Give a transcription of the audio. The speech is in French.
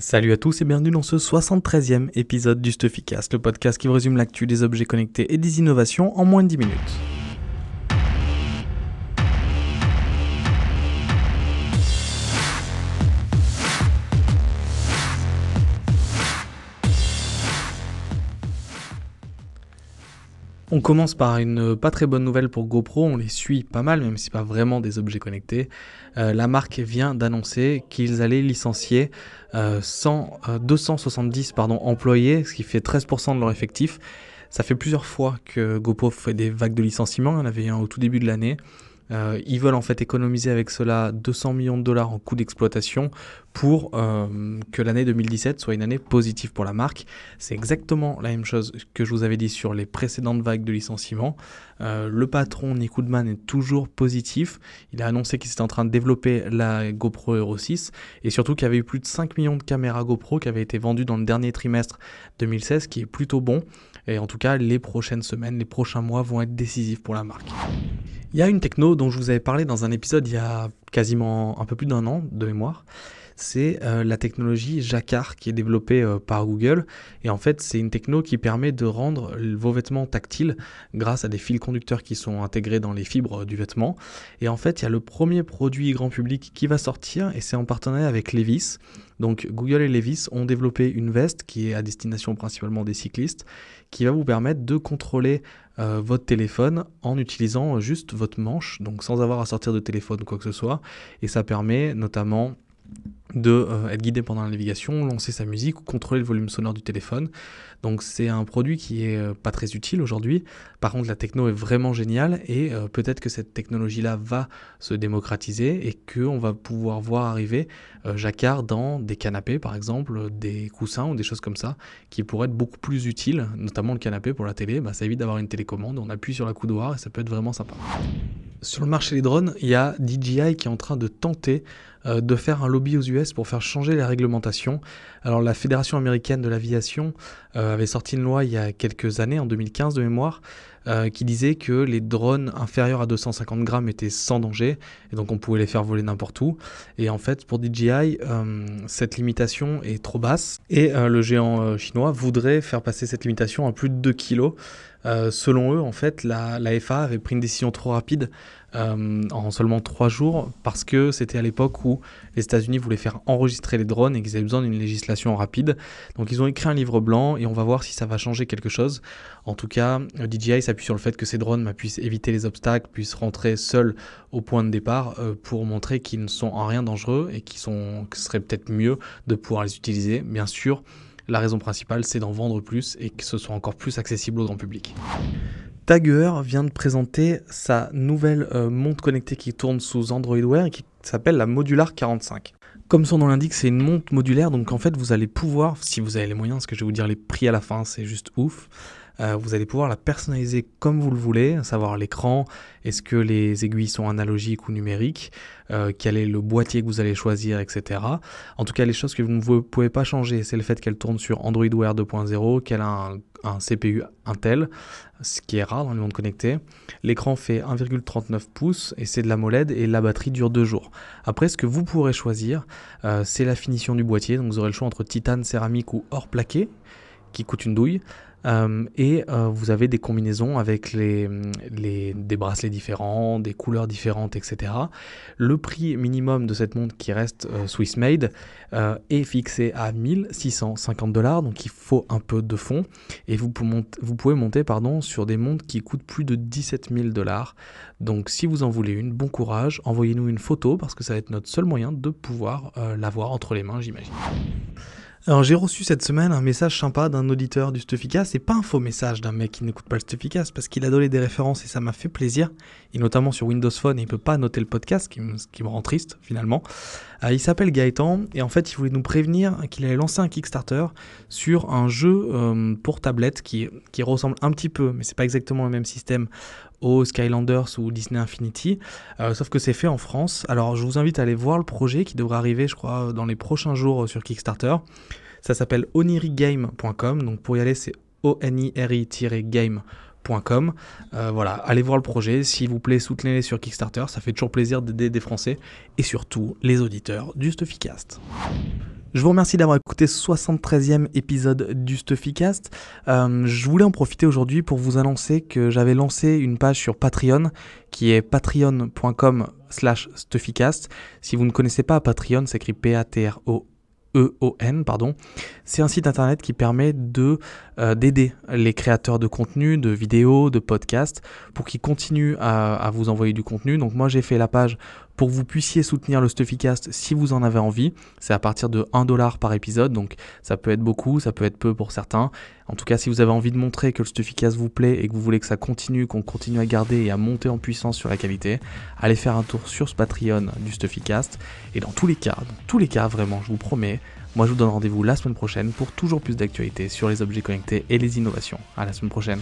Salut à tous et bienvenue dans ce 73e épisode du Stuffycast, le podcast qui résume l'actu des objets connectés et des innovations en moins de 10 minutes. On commence par une pas très bonne nouvelle pour GoPro, on les suit pas mal, même si c'est pas vraiment des objets connectés. Euh, la marque vient d'annoncer qu'ils allaient licencier 100, euh, 270 euh, employés, ce qui fait 13% de leur effectif. Ça fait plusieurs fois que GoPro fait des vagues de licenciements, il y en avait un au tout début de l'année. Euh, ils veulent en fait économiser avec cela 200 millions de dollars en coûts d'exploitation pour euh, que l'année 2017 soit une année positive pour la marque. C'est exactement la même chose que je vous avais dit sur les précédentes vagues de licenciements. Euh, le patron Nick Woodman est toujours positif. Il a annoncé qu'il était en train de développer la GoPro Hero 6 et surtout qu'il y avait eu plus de 5 millions de caméras GoPro qui avaient été vendues dans le dernier trimestre 2016, qui est plutôt bon. Et en tout cas, les prochaines semaines, les prochains mois vont être décisifs pour la marque. Il y a une techno dont je vous avais parlé dans un épisode il y a quasiment un peu plus d'un an de mémoire. C'est euh, la technologie Jacquard qui est développée euh, par Google. Et en fait, c'est une techno qui permet de rendre vos vêtements tactiles grâce à des fils conducteurs qui sont intégrés dans les fibres du vêtement. Et en fait, il y a le premier produit grand public qui va sortir et c'est en partenariat avec Levis. Donc Google et Levis ont développé une veste qui est à destination principalement des cyclistes, qui va vous permettre de contrôler euh, votre téléphone en utilisant juste votre manche, donc sans avoir à sortir de téléphone ou quoi que ce soit. Et ça permet notamment de euh, être guidé pendant la navigation, lancer sa musique ou contrôler le volume sonore du téléphone. Donc c'est un produit qui est euh, pas très utile aujourd'hui. Par contre la techno est vraiment géniale et euh, peut-être que cette technologie là va se démocratiser et que on va pouvoir voir arriver Jacquard dans des canapés par exemple, des coussins ou des choses comme ça qui pourraient être beaucoup plus utiles, notamment le canapé pour la télé. Bah, ça évite d'avoir une télécommande, on appuie sur la coudoir et ça peut être vraiment sympa. Sur le marché des drones, il y a DJI qui est en train de tenter euh, de faire un lobby aux US pour faire changer les réglementations. Alors la Fédération américaine de l'aviation euh, avait sorti une loi il y a quelques années, en 2015 de mémoire, euh, qui disait que les drones inférieurs à 250 grammes étaient sans danger, et donc on pouvait les faire voler n'importe où. Et en fait, pour DJI, cette limitation est trop basse, et le géant chinois voudrait faire passer cette limitation à plus de 2 kg. selon eux, en fait, la, la avait pris une décision trop rapide euh, en seulement trois jours parce que c'était à l'époque où les États-Unis voulaient faire enregistrer les drones et qu'ils avaient besoin d'une législation rapide. Donc ils ont écrit un livre blanc et on va voir si ça va changer quelque chose. En tout cas, DJI s'appuie sur le fait que ces drones puissent éviter les obstacles, puissent rentrer seuls au point de départ euh, pour montrer qu'ils ne sont en rien dangereux et qu'ils sont, que ce serait peut-être mieux de pouvoir les utiliser. Bien sûr, la raison principale, c'est d'en vendre plus et que ce soit encore plus accessible au grand public. Tagger vient de présenter sa nouvelle euh, montre connectée qui tourne sous Android Wear et qui s'appelle la Modular 45. Comme son nom l'indique, c'est une montre modulaire, donc en fait vous allez pouvoir, si vous avez les moyens, parce que je vais vous dire les prix à la fin, c'est juste ouf, euh, vous allez pouvoir la personnaliser comme vous le voulez, à savoir l'écran, est-ce que les aiguilles sont analogiques ou numériques, euh, quel est le boîtier que vous allez choisir, etc. En tout cas, les choses que vous ne pouvez pas changer, c'est le fait qu'elle tourne sur Android Wear 2.0, qu'elle a un, CPU Intel, ce qui est rare dans le monde connecté. L'écran fait 1,39 pouces et c'est de la MOLED et la batterie dure 2 jours. Après, ce que vous pourrez choisir, euh, c'est la finition du boîtier. Donc vous aurez le choix entre titane, céramique ou or plaqué, qui coûte une douille. Euh, et euh, vous avez des combinaisons avec les, des bracelets différents, des couleurs différentes, etc. Le prix minimum de cette montre qui reste euh, Swiss Made est fixé à 1650 dollars, donc il faut un peu de fonds. Et vous, vous pouvez monter pardon, sur des montres qui coûtent plus de 17 000 dollars. Donc si vous en voulez une, bon courage, envoyez-nous une photo parce que ça va être notre seul moyen de pouvoir l'avoir entre les mains, j'imagine. Alors j'ai reçu cette semaine un message sympa d'un auditeur du Stuffika. C'est pas un faux message d'un mec qui n'écoute pas le Stuffika, parce qu'il a donné des références et ça m'a fait plaisir. Et notamment sur Windows Phone, il peut pas noter le podcast, ce qui me, rend triste finalement. Euh, il s'appelle Gaëtan et en fait il voulait nous prévenir qu'il allait lancer un Kickstarter sur un jeu euh, pour tablette qui, qui ressemble un petit peu, mais c'est pas exactement le même système aux Skylanders ou Disney Infinity, euh, sauf que c'est fait en France. Alors je vous invite à aller voir le projet qui devrait arriver, je crois, dans les prochains jours sur Kickstarter. Ça s'appelle onirigame.com, donc pour y aller c'est O-N-I-R-I-game.com. Euh, voilà, allez voir le projet, s'il vous plaît, soutenez-les sur Kickstarter, ça fait toujours plaisir d'aider des Français et surtout les auditeurs du Stuffycast. Je vous remercie d'avoir écouté ce 73e épisode du Stuffycast. Euh, je voulais en profiter aujourd'hui pour vous annoncer que j'avais lancé une page sur Patreon qui est patreon.com slash Stuffycast. Si vous ne connaissez pas Patreon, c'est écrit P-A-T-R-O EON, pardon. C'est un site internet qui permet de euh, d'aider les créateurs de contenu, de vidéos, de podcasts, pour qu'ils continuent à, à, vous envoyer du contenu. Donc moi j'ai fait la page pour que vous puissiez soutenir le Stuffycast si vous en avez envie. C'est à partir de 1$ dollar par épisode, donc ça peut être beaucoup, ça peut être peu pour certains. En tout cas, si vous avez envie de montrer que le Stuffycast vous plaît et que vous voulez que ça continue, qu'on continue à garder et à monter en puissance sur la qualité, allez faire un tour sur ce Patreon du Stuffycast. Et dans tous les cas, dans tous les cas, vraiment, je vous promets, moi je vous donne rendez-vous la semaine prochaine pour toujours plus d'actualités sur les objets connectés et les innovations. À la semaine prochaine.